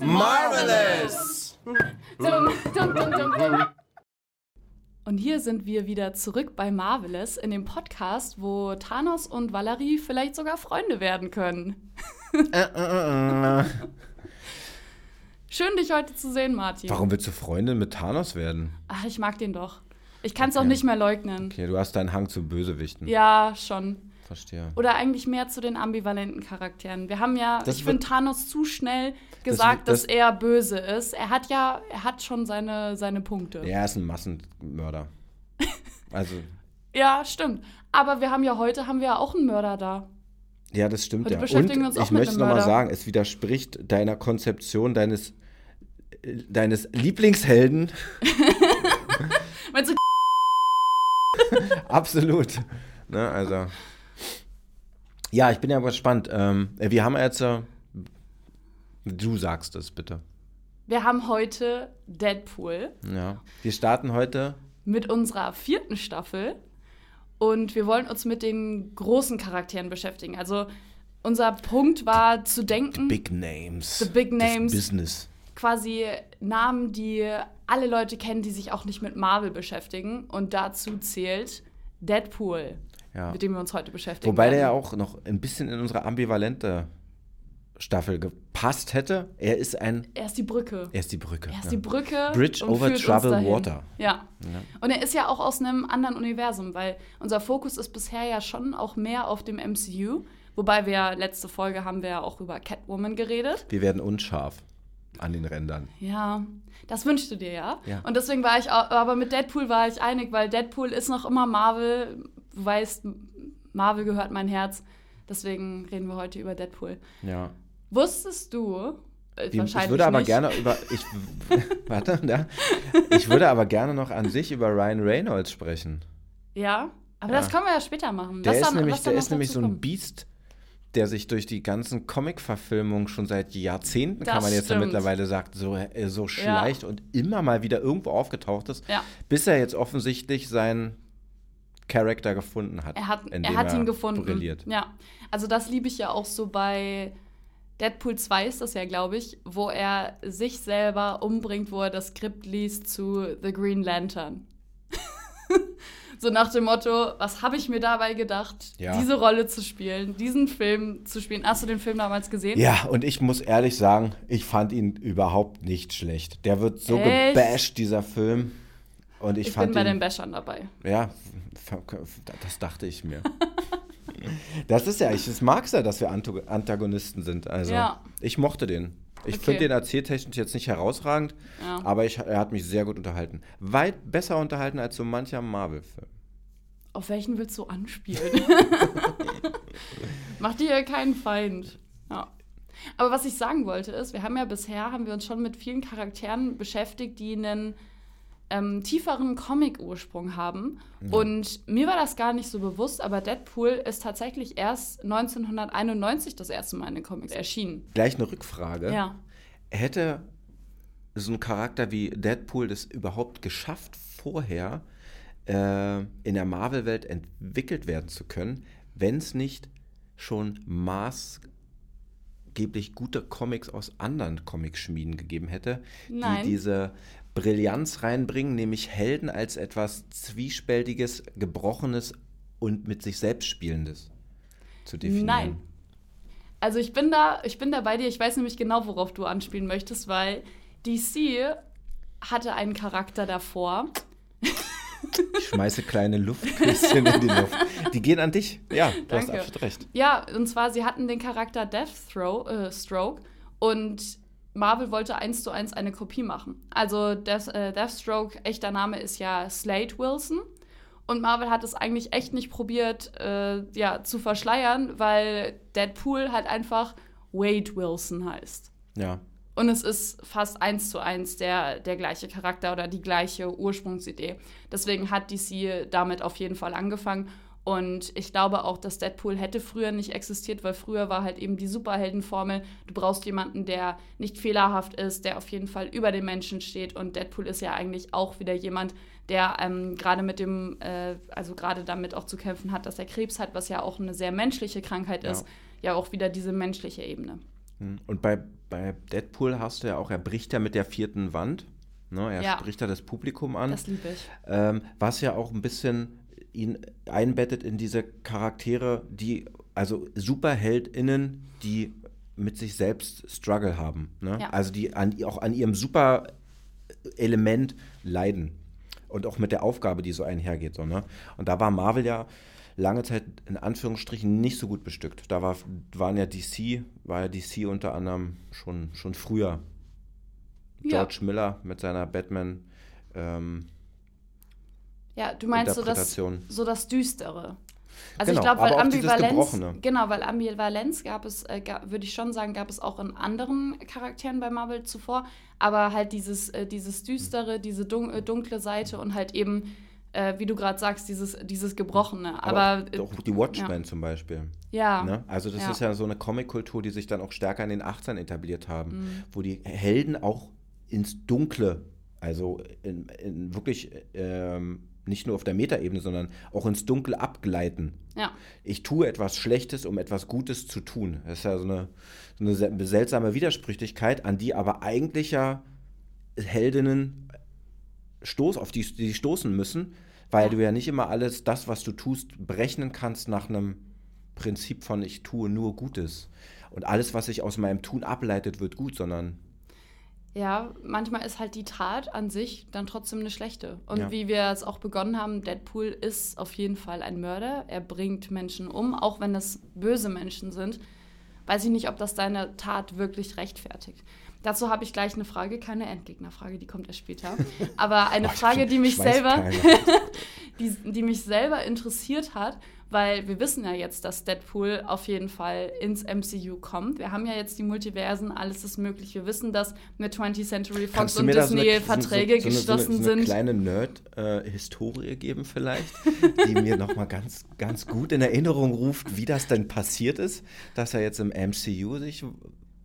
Marvelous! Und hier sind wir wieder zurück bei Marvelous in dem Podcast, wo Thanos und Valerie vielleicht sogar Freunde werden können. Schön, dich heute zu sehen, Martin. Warum willst du Freundin mit Thanos werden? Ach, ich mag den doch. Ich kann es Okay. auch nicht mehr leugnen. Okay, du hast deinen Hang zu Bösewichten. Ja, schon. Verstehe. Oder eigentlich mehr zu den ambivalenten Charakteren. Wir haben ja, Das ich finde Thanos zu schnell gesagt, das- dass er böse ist. Er hat ja, er hat schon seine, seine Punkte. Er ist ein Massenmörder. Also, Ja, stimmt. Aber wir haben ja heute haben wir ja auch einen Mörder da. Ja, das stimmt Heute ja. beschäftigen Und wir uns ich möchte nochmal sagen, es widerspricht deiner Konzeption deines, äh, deines Lieblingshelden Meinst du, Absolut. Ne, also. Ja, ich bin ja gespannt. Ähm, wir haben jetzt. Äh, du sagst es bitte. wir haben heute Deadpool Ja. Wir starten heute. mit unserer vierten Staffel und wir wollen uns mit den großen Charakteren beschäftigen. Also unser Punkt war zu denken, Big Names. The big names. Business. quasi Namen, die alle Leute kennen, die sich auch nicht mit Marvel beschäftigen. Und dazu zählt Deadpool, Ja. mit dem wir uns heute beschäftigen. Wobei der ja werden. auch noch ein bisschen in unsere ambivalente Staffel gepasst hätte. Er ist ein. Er ist die Brücke. Er ist die Brücke. Er ist ja. die Brücke. Bridge und over troubled dahin. water. Ja. Und er ist ja auch aus einem anderen Universum, weil unser Fokus ist bisher ja schon auch mehr auf dem MCU. Wobei wir ja, letzte Folge haben wir ja auch über Catwoman geredet. Wir werden unscharf an den Rändern. Ja, das wünschst du dir ja. Ja. Und deswegen war ich auch, aber mit Deadpool war ich einig, weil Deadpool ist noch immer Marvel. Du weißt, Marvel gehört mein Herz. Deswegen reden wir heute über Deadpool. Ja. Wusstest du, äh, Wie- wahrscheinlich Ich würde aber nicht, gerne über. Ich, warte, ja. Ich würde aber gerne noch an sich über Ryan Reynolds sprechen. Ja, aber Ja. das können wir ja später machen. Der Lass ist dann- nämlich, der ist nämlich so ein. Biest, der sich durch die ganzen Comic-Verfilmungen schon seit Jahrzehnten, Das kann man jetzt ja mittlerweile sagen, so, äh, so schleicht und immer mal wieder irgendwo aufgetaucht ist, Ja. bis er jetzt offensichtlich seinen Charakter gefunden hat. Er hat, er hat ihn gefunden. Brilliert. Ja, also das liebe ich ja auch so bei Deadpool 2 ist das ja, glaube ich, wo er sich selber umbringt, wo er das Skript liest zu The Green Lantern. so nach dem Motto, was habe ich mir dabei gedacht, Ja. diese Rolle zu spielen, diesen Film zu spielen. Hast du den Film damals gesehen? Ja, und ich muss ehrlich sagen, ich fand ihn überhaupt nicht schlecht. Der wird so Echt? gebasht, dieser Film. Und ich, Ich fand bin bei ihn, den Bashern dabei. Ja, das dachte ich mir. Das ist ja, ich mag es ja, dass wir Antagonisten sind. Also, Ja. ich mochte den. Ich Okay. finde den erzähltechnisch jetzt nicht herausragend, Ja. aber ich, er hat mich sehr gut unterhalten. Weit besser unterhalten als so mancher Marvel-Film. Auf welchen willst du anspielen? Mach dir keinen Feind. Ja. Aber was ich sagen wollte ist, wir haben ja bisher, haben wir uns schon mit vielen Charakteren beschäftigt, die einen ähm, tieferen Comic-Ursprung haben. Und mir war das gar nicht so bewusst, aber Deadpool ist tatsächlich erst 1991 das erste Mal in den Comics erschienen. Gleich eine Rückfrage. Ja. Hätte so ein Charakter wie Deadpool das überhaupt geschafft, vorher äh, in der Marvel-Welt entwickelt werden zu können, wenn es nicht schon maßgeblich gute Comics aus anderen Comicschmieden gegeben hätte, Nein. die diese Brillanz reinbringen, nämlich Helden als etwas zwiespältiges, gebrochenes und mit sich selbst spielendes zu definieren. Nein. Also ich bin da, ich bin da bei dir. Ich weiß nämlich genau, worauf du anspielen möchtest, weil DC hatte einen Charakter davor. Ich schmeiße kleine Luftküsschen in die Luft. Die gehen an dich. Ja, du hast Danke. absolut recht. Ja, und zwar sie hatten den Charakter Deathstroke äh, Stroke und Marvel wollte eins zu eins eine Kopie machen. Also Death, äh, Deathstroke, echter Name ist ja Slade Wilson. Und Marvel hat es eigentlich echt nicht probiert, äh, ja, zu verschleiern, weil Deadpool halt einfach Wade Wilson heißt. Ja. Und es ist fast eins zu eins der, der gleiche Charakter oder die gleiche Ursprungsidee. Deswegen hat DC damit auf jeden Fall angefangen. Und ich glaube auch, dass Deadpool hätte früher nicht existiert, weil früher war halt eben die Superheldenformel, du brauchst jemanden, der nicht fehlerhaft ist, der auf jeden Fall über den Menschen steht. Und Deadpool ist ja eigentlich auch wieder jemand, der ähm, gerade mit dem, äh, also gerade damit auch zu kämpfen hat, dass er Krebs hat, was ja auch eine sehr menschliche Krankheit ist, ja, ja auch wieder diese menschliche Ebene. Hm. Und bei, bei Deadpool hast du ja auch, er bricht ja mit der vierten Wand. Ne, er ja. spricht da das Publikum an. Das liebe ich. Ähm, was ja auch ein bisschen ihn einbettet in diese Charaktere, die, also SuperheldInnen, die mit sich selbst Struggle haben. Ne? Ja. Also die an, auch an ihrem Super-Element leiden. Und auch mit der Aufgabe, die so einhergeht. So, ne? Und da war Marvel ja lange Zeit in Anführungsstrichen nicht so gut bestückt. Da war, waren ja DC, war ja DC unter anderem schon, schon früher. George ja. Miller mit seiner Batman ähm, ja, du meinst so das, so das Düstere. Also genau, ich glaube, weil Ambivalenz, genau, weil Ambivalenz gab es, äh, würde ich schon sagen, gab es auch in anderen Charakteren bei Marvel zuvor, aber halt dieses, äh, dieses Düstere, diese dun äh, dunkle Seite und halt eben, äh, wie du gerade sagst, dieses, dieses Gebrochene. Aber, aber auch die Watchmen ja. zum Beispiel. Ja. Ne? Also das ja. ist ja so eine Comic-Kultur, die sich dann auch stärker in den 18 etabliert haben, mhm. wo die Helden auch ins Dunkle, also in, in wirklich ähm, nicht nur auf der Metaebene, sondern auch ins Dunkel abgleiten. Ja. Ich tue etwas Schlechtes, um etwas Gutes zu tun. Das ist ja so eine, so eine seltsame Widersprüchlichkeit, an die aber eigentlich ja Heldinnen stoß, auf die, die stoßen müssen, weil ja. du ja nicht immer alles, das, was du tust, berechnen kannst nach einem Prinzip von ich tue nur Gutes. Und alles, was sich aus meinem Tun ableitet, wird gut, sondern ja, manchmal ist halt die Tat an sich dann trotzdem eine schlechte. Und ja. wie wir es auch begonnen haben, Deadpool ist auf jeden Fall ein Mörder. Er bringt Menschen um, auch wenn es böse Menschen sind. Weiß ich nicht, ob das deine Tat wirklich rechtfertigt. Dazu habe ich gleich eine Frage, keine Endgegnerfrage, die kommt erst später. Aber eine Frage, die mich selber, die, die mich selber interessiert hat weil wir wissen ja jetzt, dass Deadpool auf jeden Fall ins MCU kommt. Wir haben ja jetzt die Multiversen, alles ist möglich. Wir wissen, dass mit 20th Century Fox und Disney so Verträge so, so, geschlossen so, so eine, sind. kleine Nerd-Historie äh, geben vielleicht, die mir nochmal ganz, ganz gut in Erinnerung ruft, wie das denn passiert ist, dass er jetzt im MCU sich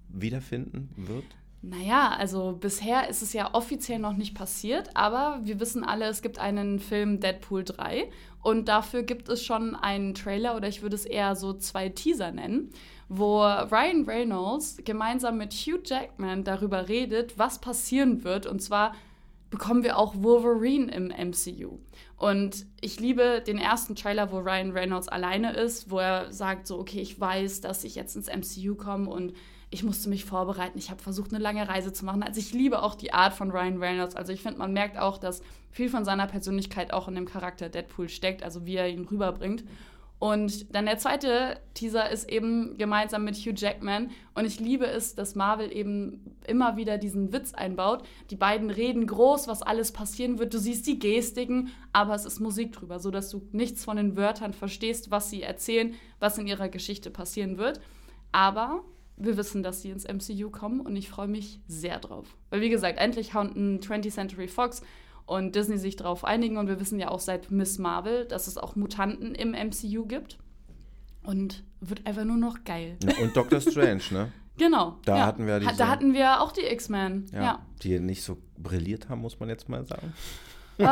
wiederfinden wird. Naja, also bisher ist es ja offiziell noch nicht passiert, aber wir wissen alle, es gibt einen Film Deadpool 3 und dafür gibt es schon einen Trailer oder ich würde es eher so zwei Teaser nennen, wo Ryan Reynolds gemeinsam mit Hugh Jackman darüber redet, was passieren wird. Und zwar bekommen wir auch Wolverine im MCU. Und ich liebe den ersten Trailer, wo Ryan Reynolds alleine ist, wo er sagt so, okay, ich weiß, dass ich jetzt ins MCU komme und ich musste mich vorbereiten. Ich habe versucht, eine lange Reise zu machen. Also ich liebe auch die Art von Ryan Reynolds. Also ich finde, man merkt auch, dass viel von seiner Persönlichkeit auch in dem Charakter Deadpool steckt, also wie er ihn rüberbringt. Und dann der zweite Teaser ist eben gemeinsam mit Hugh Jackman. Und ich liebe es, dass Marvel eben immer wieder diesen Witz einbaut. Die beiden reden groß, was alles passieren wird. Du siehst die Gestiken, aber es ist Musik drüber, sodass du nichts von den Wörtern verstehst, was sie erzählen, was in ihrer Geschichte passieren wird. Aber wir wissen, dass sie ins MCU kommen und ich freue mich sehr drauf. Weil, wie gesagt, endlich hauen 20th Century Fox und Disney sich darauf einigen und wir wissen ja auch seit Miss Marvel, dass es auch Mutanten im MCU gibt. Und wird einfach nur noch geil. Ja, und Doctor Strange, ne? Genau. Da ja. hatten wir diese, Da hatten wir auch die X-Men. Ja, ja, Die nicht so brilliert haben, muss man jetzt mal sagen. Uh,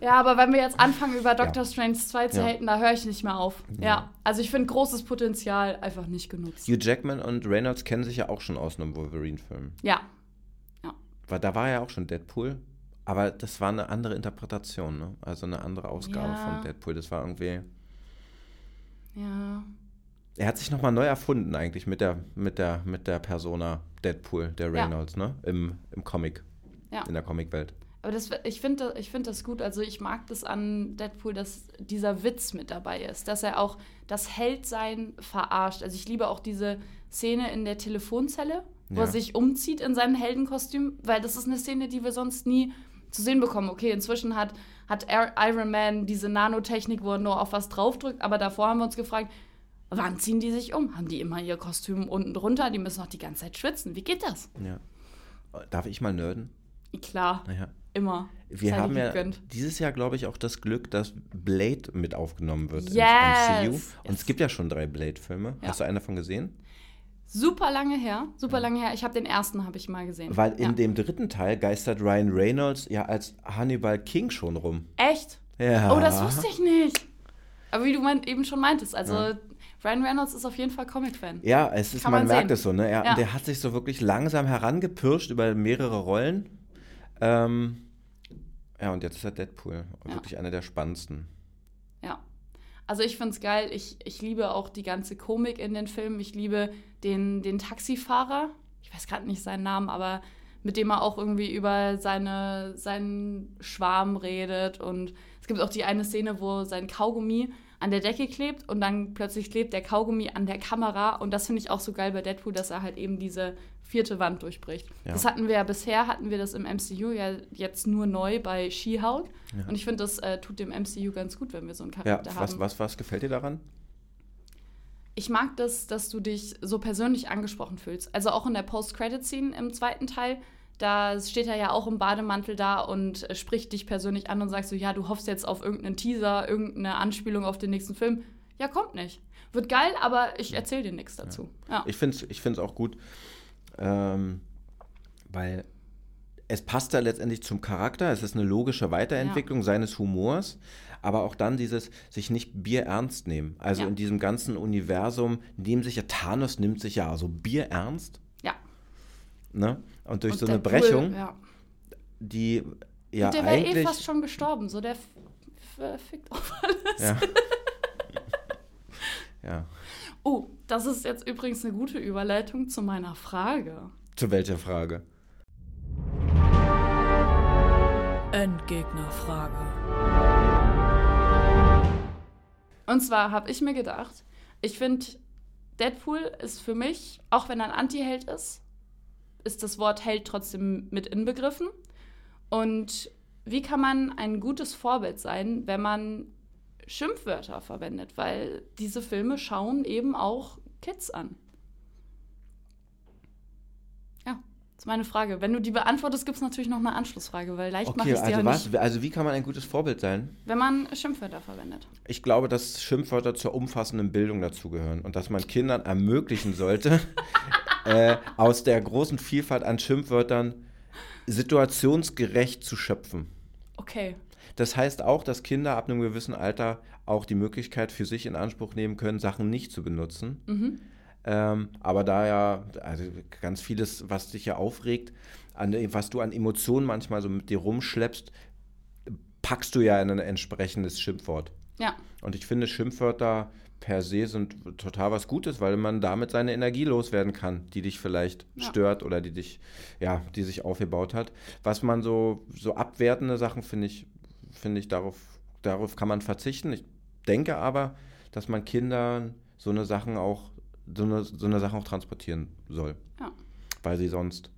ja, aber wenn wir jetzt anfangen, über Doctor ja. Strange 2 zu ja. haten, da höre ich nicht mehr auf. Ja. ja. Also ich finde großes Potenzial einfach nicht genutzt. Hugh Jackman und Reynolds kennen sich ja auch schon aus einem Wolverine-Film. Ja. ja. Weil da war ja auch schon Deadpool. Aber das war eine andere Interpretation, ne? Also eine andere Ausgabe von Deadpool. Das war irgendwie. Ja. Er hat sich nochmal neu erfunden, eigentlich, mit der, mit der, mit der Persona Deadpool, der Reynolds, ne? Im, im Comic. Ja. In der Comicwelt. Aber das, ich finde ich find das gut. Also ich mag das an Deadpool, dass dieser Witz mit dabei ist, dass er auch das Heldsein verarscht. Also ich liebe auch diese Szene in der Telefonzelle, wo ja. er sich umzieht in seinem Heldenkostüm, weil das ist eine Szene, die wir sonst nie zu sehen bekommen. Okay, inzwischen hat, hat Iron Man diese Nanotechnik, wo er nur auf was draufdrückt, aber davor haben wir uns gefragt, wann ziehen die sich um? Haben die immer ihr Kostüm unten drunter? Die müssen auch die ganze Zeit schwitzen. Wie geht das? Ja. Darf ich mal nerden? Klar. Naja immer. Wir Sei haben ja gegönnt. dieses Jahr, glaube ich, auch das Glück, dass Blade mit aufgenommen wird Yes! ins MCU. Und Yes. es gibt ja schon drei Blade-Filme. Ja. Hast du einen davon gesehen? Super lange her, super lange her. Ich habe den ersten, habe ich mal gesehen. Weil in ja. dem dritten Teil geistert Ryan Reynolds ja als Hannibal King schon rum. Echt? Ja. Oh, das wusste ich nicht. Aber wie du mein, eben schon meintest, also Ryan Reynolds ist auf jeden Fall Comic-Fan. Ja, es ist, Kann man, man merkt es so, ne? Er, Ja. Der hat sich so wirklich langsam herangepirscht über mehrere Rollen. Ähm, ja, und jetzt ist er Deadpool. Ja. Wirklich einer der spannendsten. Ja. Also ich finde es geil. Ich, ich liebe auch die ganze Komik in den Filmen. Ich liebe den, den Taxifahrer. Ich weiß gerade nicht seinen Namen, aber mit dem er auch irgendwie über seine, seinen Schwarm redet. Und es gibt auch die eine Szene, wo sein Kaugummi an der Decke klebt und dann plötzlich klebt der Kaugummi an der Kamera. Und das finde ich auch so geil bei Deadpool, dass er halt eben diese vierte Wand durchbricht. Ja. Das hatten wir ja bisher, hatten wir das im MCU ja jetzt nur neu bei She-Hulk. Ja. Und ich finde, das äh, tut dem MCU ganz gut, wenn wir so einen Ja, Charakter was, haben. was, was gefällt dir daran? Ich mag das, dass du dich so persönlich angesprochen fühlst. Also auch in der Post-Credit-Scene im zweiten Teil, da steht er ja auch im Bademantel da und spricht dich persönlich an und sagst so, ja, du hoffst jetzt auf irgendeinen Teaser, irgendeine Anspielung auf den nächsten Film. Ja, kommt nicht. Wird geil, aber ich erzähle dir nichts dazu. Ja. Ich finde es ich find's auch gut, ähm, weil es passt da letztendlich zum Charakter. Es ist eine logische Weiterentwicklung seines Humors, aber auch dann dieses sich nicht Bier ernst nehmen. Also Ja. in diesem ganzen Universum nehmen sich ja Thanos nimmt sich ja so Bier ernst, ja. Ne? Und durch Und so eine Brechung, Ja. die ja Und der wäre eh eigentlich fast schon gestorben. So, der f- fickt auf alles. ja. ja. Oh, das ist jetzt übrigens eine gute Überleitung zu meiner Frage. Zu welcher Frage? Endgegnerfrage. Und zwar habe ich mir gedacht, ich finde, Deadpool ist für mich, auch wenn er ein Anti-Held ist, ist das Wort Held trotzdem mit inbegriffen. Und wie kann man ein gutes Vorbild sein, wenn man Schimpfwörter verwendet? Weil diese Filme schauen eben auch Kids an. Ja, das ist meine Frage. Wenn du die beantwortest, gibt es natürlich noch eine Anschlussfrage, weil leicht mache Okay, ich es dir also ja was? nicht, Also wie kann man ein gutes Vorbild sein? wenn man Schimpfwörter verwendet. Ich glaube, dass Schimpfwörter zur umfassenden Bildung dazugehören und dass man Kindern ermöglichen sollte, äh, aus der großen Vielfalt an Schimpfwörtern situationsgerecht zu schöpfen. Okay. Das heißt auch, dass Kinder ab einem gewissen Alter auch die Möglichkeit für sich in Anspruch nehmen können, Sachen nicht zu benutzen. Mhm. Ähm, aber da ja, also ganz vieles, was dich ja aufregt, an, was du an Emotionen manchmal so mit dir rumschleppst, packst du ja in ein entsprechendes Schimpfwort. Ja. Und ich finde, Schimpfwörter per se sind total was Gutes, weil man damit seine Energie loswerden kann, die dich vielleicht Ja. stört oder die dich, ja, die sich aufgebaut hat. Was man so, so abwertende Sachen, finde ich, finde ich, darauf, darauf kann man verzichten. Ich denke aber, dass man Kindern so eine Sachen auch, so eine, so eine Sachen auch transportieren soll. Ja. Weil sie sonst.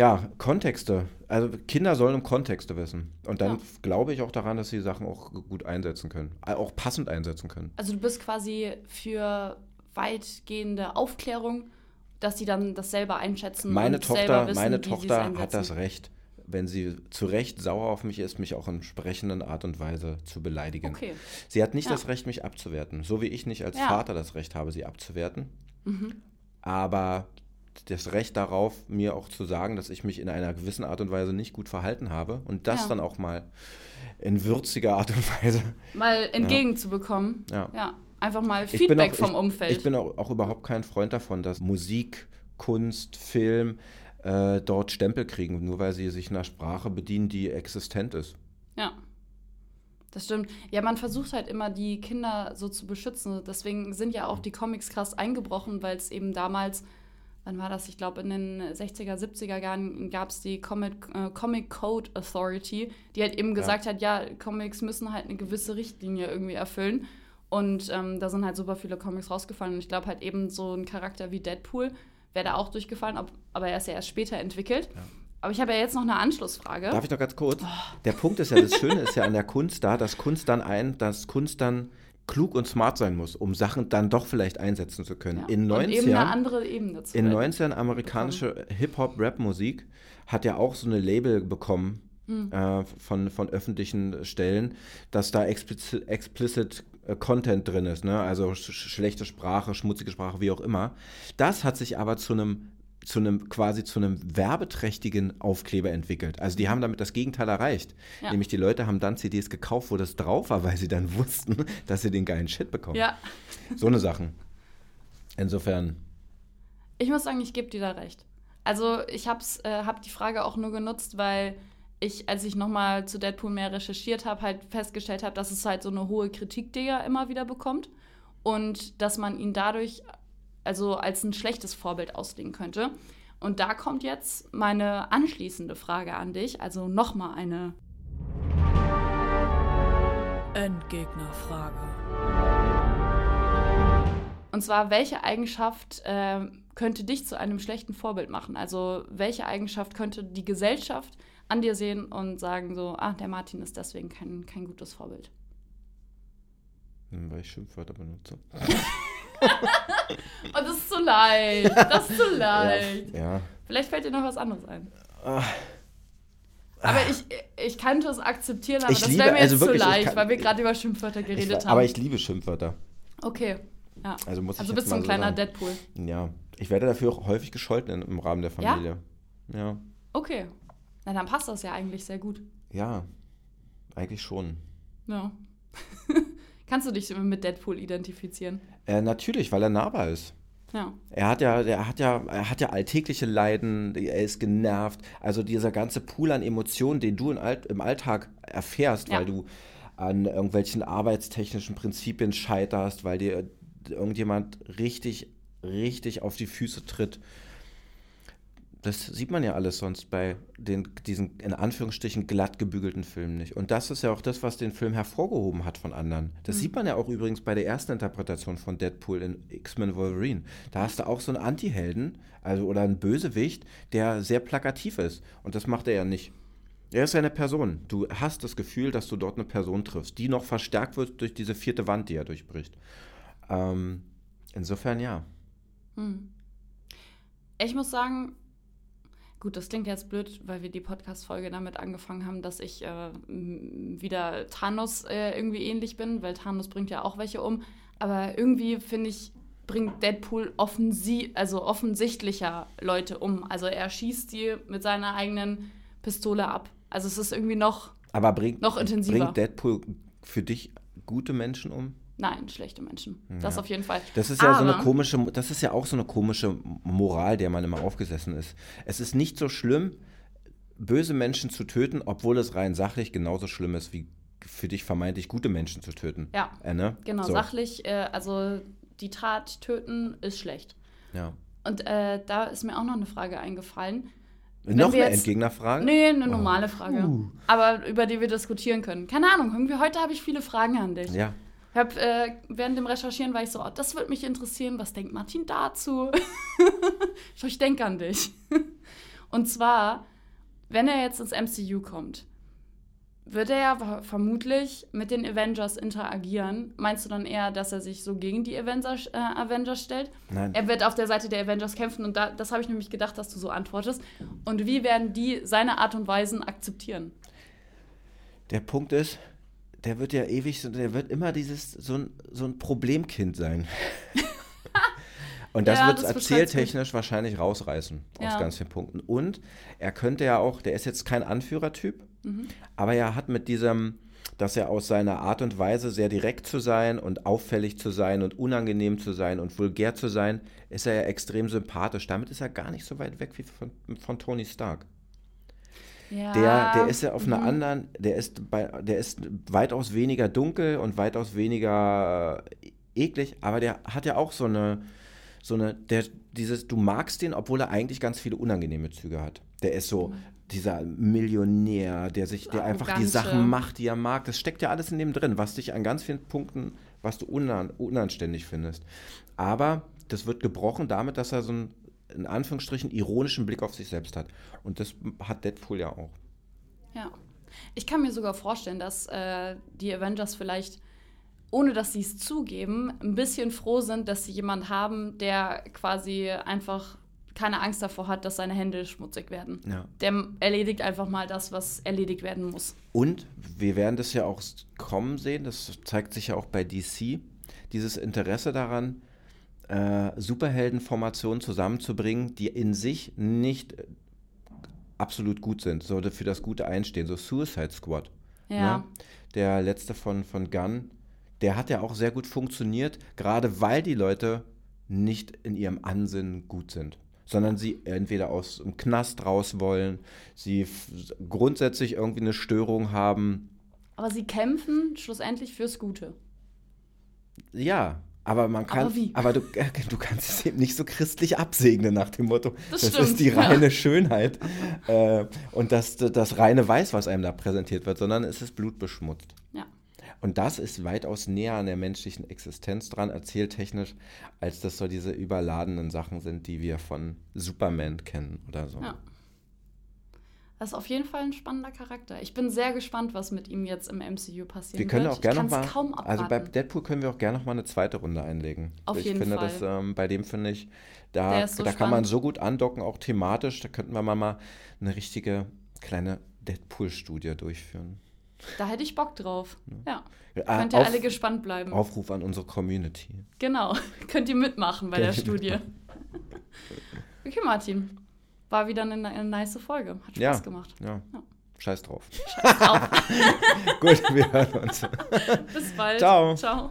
Ja, Kontexte. Also Kinder sollen Kontexte wissen. Und dann Ja. glaube ich auch daran, dass sie Sachen auch gut einsetzen können. Äh, Auch passend einsetzen können. Also du bist quasi für weitgehende Aufklärung, dass sie dann das selber einschätzen Meine und selber Tochter, wissen, meine wie sie es Tochter hat das Recht, wenn sie zu Recht sauer auf mich ist, mich auch in entsprechenden Art und Weise zu beleidigen. Okay. Sie hat nicht Ja. das Recht, mich abzuwerten. So wie ich nicht als Ja. Vater das Recht habe, sie abzuwerten. Mhm. Aber das Recht darauf, mir auch zu sagen, dass ich mich in einer gewissen Art und Weise nicht gut verhalten habe und das Ja. dann auch mal in würziger Art und Weise. Mal entgegenzubekommen. Ja. Ja. Einfach mal Feedback auch- vom ich, Umfeld. Ich bin auch, auch überhaupt kein Freund davon, dass Musik, Kunst, Film äh, dort Stempel kriegen, nur weil sie sich einer Sprache bedienen, die existent ist. ja. Das stimmt. Ja, man versucht halt immer, die Kinder so zu beschützen. Deswegen sind ja auch die Comics krass eingebrochen, weil es eben damals, wann war das? Ich glaube, in den 60er, 70er Jahren gab es die Comic, äh, Comic Code Authority, die halt eben gesagt hat, ja, Comics müssen halt eine gewisse Richtlinie irgendwie erfüllen. Und ähm, da sind halt super viele Comics rausgefallen. Und ich glaube halt eben so ein Charakter wie Deadpool wäre da auch durchgefallen, ob, aber er ist ja erst später entwickelt. Aber ich habe ja jetzt noch eine Anschlussfrage. Darf ich noch ganz kurz? Oh. Der Punkt ist ja, das Schöne ist ja an der Kunst da, dass Kunst dann ein, dass Kunst dann klug und smart sein muss, um Sachen dann doch vielleicht einsetzen zu können. Ja. In Und 90 eben eine Jahren andere Ebene zu In halten. 19 amerikanische Hip-Hop-Rap-Musik hat ja auch so eine Label bekommen, hm. äh, von, von öffentlichen Stellen, dass da explicit, explicit äh, Content drin ist, ne? also sch schlechte Sprache, schmutzige Sprache, wie auch immer. Das hat sich aber zu einem zu einem quasi zu einem werbeträchtigen Aufkleber entwickelt. Also die haben damit das Gegenteil erreicht. Ja. Nämlich die Leute haben dann CDs gekauft, wo das drauf war, weil sie dann wussten, dass sie den geilen Shit bekommen. Ja. So eine Sachen. Insofern. Ich muss sagen, ich gebe dir da recht. Also ich habe äh, hab die Frage auch nur genutzt, weil ich, als ich nochmal zu Deadpool mehr recherchiert habe, halt festgestellt habe, dass es halt so eine hohe Kritik, die er immer wieder bekommt. Und dass man ihn dadurch also als ein schlechtes Vorbild auslegen könnte. Und da kommt jetzt meine anschließende Frage an dich, also nochmal eine Endgegnerfrage. Und zwar, welche Eigenschaft äh, könnte dich zu einem schlechten Vorbild machen? Also welche Eigenschaft könnte die Gesellschaft an dir sehen und sagen so, ah, der Martin ist deswegen kein, kein gutes Vorbild. Weil ich Schimpfwörter benutze. und das ist zu leicht. Das ist zu leicht. Ja, ja. Vielleicht fällt dir noch was anderes ein. Ach. Aber ich, ich könnte es akzeptieren, aber ich das wäre mir also jetzt wirklich, zu leicht, kann, weil wir gerade über Schimpfwörter geredet ich, haben. Aber ich liebe Schimpfwörter. Okay. Ja. Also, muss also bist du ein kleiner so Deadpool. Ja. Ich werde dafür auch häufig gescholten im Rahmen der Familie. Ja. ja. Okay. Na, dann passt das ja eigentlich sehr gut. Ja, eigentlich schon. Ja. Kannst du dich mit Deadpool identifizieren? Äh, natürlich, weil er nahbar ist. Ja. Er hat ja, er hat ja, er hat ja alltägliche Leiden, er ist genervt. Also dieser ganze Pool an Emotionen, den du im Alltag erfährst, ja. weil du an irgendwelchen arbeitstechnischen Prinzipien scheiterst, weil dir irgendjemand richtig, richtig auf die Füße tritt das sieht man ja alles sonst bei den, diesen in Anführungsstrichen glatt gebügelten Filmen nicht. Und das ist ja auch das, was den Film hervorgehoben hat von anderen. Das mhm. sieht man ja auch übrigens bei der ersten Interpretation von Deadpool in X-Men Wolverine. Da hast du auch so einen Anti-Helden, also oder einen Bösewicht, der sehr plakativ ist. Und das macht er ja nicht. Er ist ja eine Person. Du hast das Gefühl, dass du dort eine Person triffst, die noch verstärkt wird durch diese vierte Wand, die er durchbricht. Ähm, insofern ja. Hm. Ich muss sagen, Gut, das klingt jetzt blöd, weil wir die Podcast-Folge damit angefangen haben, dass ich äh, wieder Thanos äh, irgendwie ähnlich bin, weil Thanos bringt ja auch welche um. Aber irgendwie finde ich, bringt Deadpool offensi also offensichtlicher Leute um. Also er schießt die mit seiner eigenen Pistole ab. Also es ist irgendwie noch, Aber bringt, noch intensiver. Bringt Deadpool für dich gute Menschen um? Nein, schlechte Menschen. Ja. Das auf jeden Fall. Das ist ja Aber, so eine komische, das ist ja auch so eine komische Moral, der man immer aufgesessen ist. Es ist nicht so schlimm, böse Menschen zu töten, obwohl es rein sachlich genauso schlimm ist, wie für dich vermeintlich gute Menschen zu töten. Ja. Äh, ne? Genau, so. sachlich, äh, also die Tat töten ist schlecht. Ja. Und äh, da ist mir auch noch eine Frage eingefallen. Wenn noch eine Entgegnerfrage? Nee, eine oh. normale Frage. Uh. Aber über die wir diskutieren können. Keine Ahnung, irgendwie heute habe ich viele Fragen an dich. Ja. Ich hab, äh, während dem Recherchieren war ich so, oh, das würde mich interessieren, was denkt Martin dazu? ich denke an dich. Und zwar, wenn er jetzt ins MCU kommt, wird er ja vermutlich mit den Avengers interagieren. Meinst du dann eher, dass er sich so gegen die Avengers, äh, Avengers stellt? Nein. Er wird auf der Seite der Avengers kämpfen und da, das habe ich nämlich gedacht, dass du so antwortest. Und wie werden die seine Art und Weisen akzeptieren? Der Punkt ist, der wird ja ewig, der wird immer dieses, so ein, so ein Problemkind sein. Und das ja, wird es erzähltechnisch wahrscheinlich rausreißen ja. aus ganz vielen Punkten. Und er könnte ja auch, der ist jetzt kein Anführertyp, mhm. aber er hat mit diesem, dass er aus seiner Art und Weise sehr direkt zu sein und auffällig zu sein und unangenehm zu sein und vulgär zu sein, ist er ja extrem sympathisch. Damit ist er gar nicht so weit weg wie von, von Tony Stark. Ja. Der, der ist ja auf mhm. einer anderen, der ist, bei, der ist weitaus weniger dunkel und weitaus weniger eklig, aber der hat ja auch so eine, so eine, der, dieses, du magst den, obwohl er eigentlich ganz viele unangenehme Züge hat. Der ist so, mhm. dieser Millionär, der sich, der einfach die Sachen macht, die er mag. Das steckt ja alles in dem drin, was dich an ganz vielen Punkten, was du unan, unanständig findest. Aber das wird gebrochen damit, dass er so ein in Anführungsstrichen ironischen Blick auf sich selbst hat. Und das hat Deadpool ja auch. Ja. Ich kann mir sogar vorstellen, dass äh, die Avengers vielleicht, ohne dass sie es zugeben, ein bisschen froh sind, dass sie jemanden haben, der quasi einfach keine Angst davor hat, dass seine Hände schmutzig werden. Ja. Der erledigt einfach mal das, was erledigt werden muss. Und wir werden das ja auch kommen sehen, das zeigt sich ja auch bei DC, dieses Interesse daran, äh, Superheldenformationen zusammenzubringen, die in sich nicht äh, absolut gut sind, sollte für das Gute einstehen, so Suicide Squad. Ja. Ne? Der letzte von, von Gunn, der hat ja auch sehr gut funktioniert, gerade weil die Leute nicht in ihrem Ansinnen gut sind, sondern sie entweder aus dem Knast raus wollen, sie grundsätzlich irgendwie eine Störung haben. Aber sie kämpfen schlussendlich fürs Gute. Ja, aber man kann, Aber wie? aber du, du kannst es eben nicht so christlich absegnen nach dem Motto, Das das, stimmt, ist die ja. reine Schönheit äh, und das, das reine Weiß, was einem da präsentiert wird, sondern es ist blutbeschmutzt. Ja. Und das ist weitaus näher an der menschlichen Existenz dran, erzähltechnisch, als das so diese überladenen Sachen sind, die wir von Superman kennen oder so. Ja. Das ist auf jeden Fall ein spannender Charakter. Ich bin sehr gespannt, was mit ihm jetzt im MCU passieren Wir können wird. auch gerne ich kann's noch mal, kaum also bei. Deadpool können wir auch gerne noch mal eine zweite Runde einlegen. Auf ich jeden finde, Fall. Das, ähm, bei dem finde ich, da, so da kann man so gut andocken, auch thematisch. Da könnten wir mal, mal eine richtige kleine Deadpool-Studie durchführen. Da hätte ich Bock drauf. Ja. Äh, Könnt ihr auf- alle gespannt bleiben. Aufruf an unsere Community. Genau. Könnt ihr mitmachen bei der Könnt Studie. Okay, Martin. War wieder eine, eine nice Folge. Hat Spaß Ja. gemacht. Ja. Ja. Scheiß drauf. Auf. Gut, wir hören uns. Bis bald. Ciao. Ciao.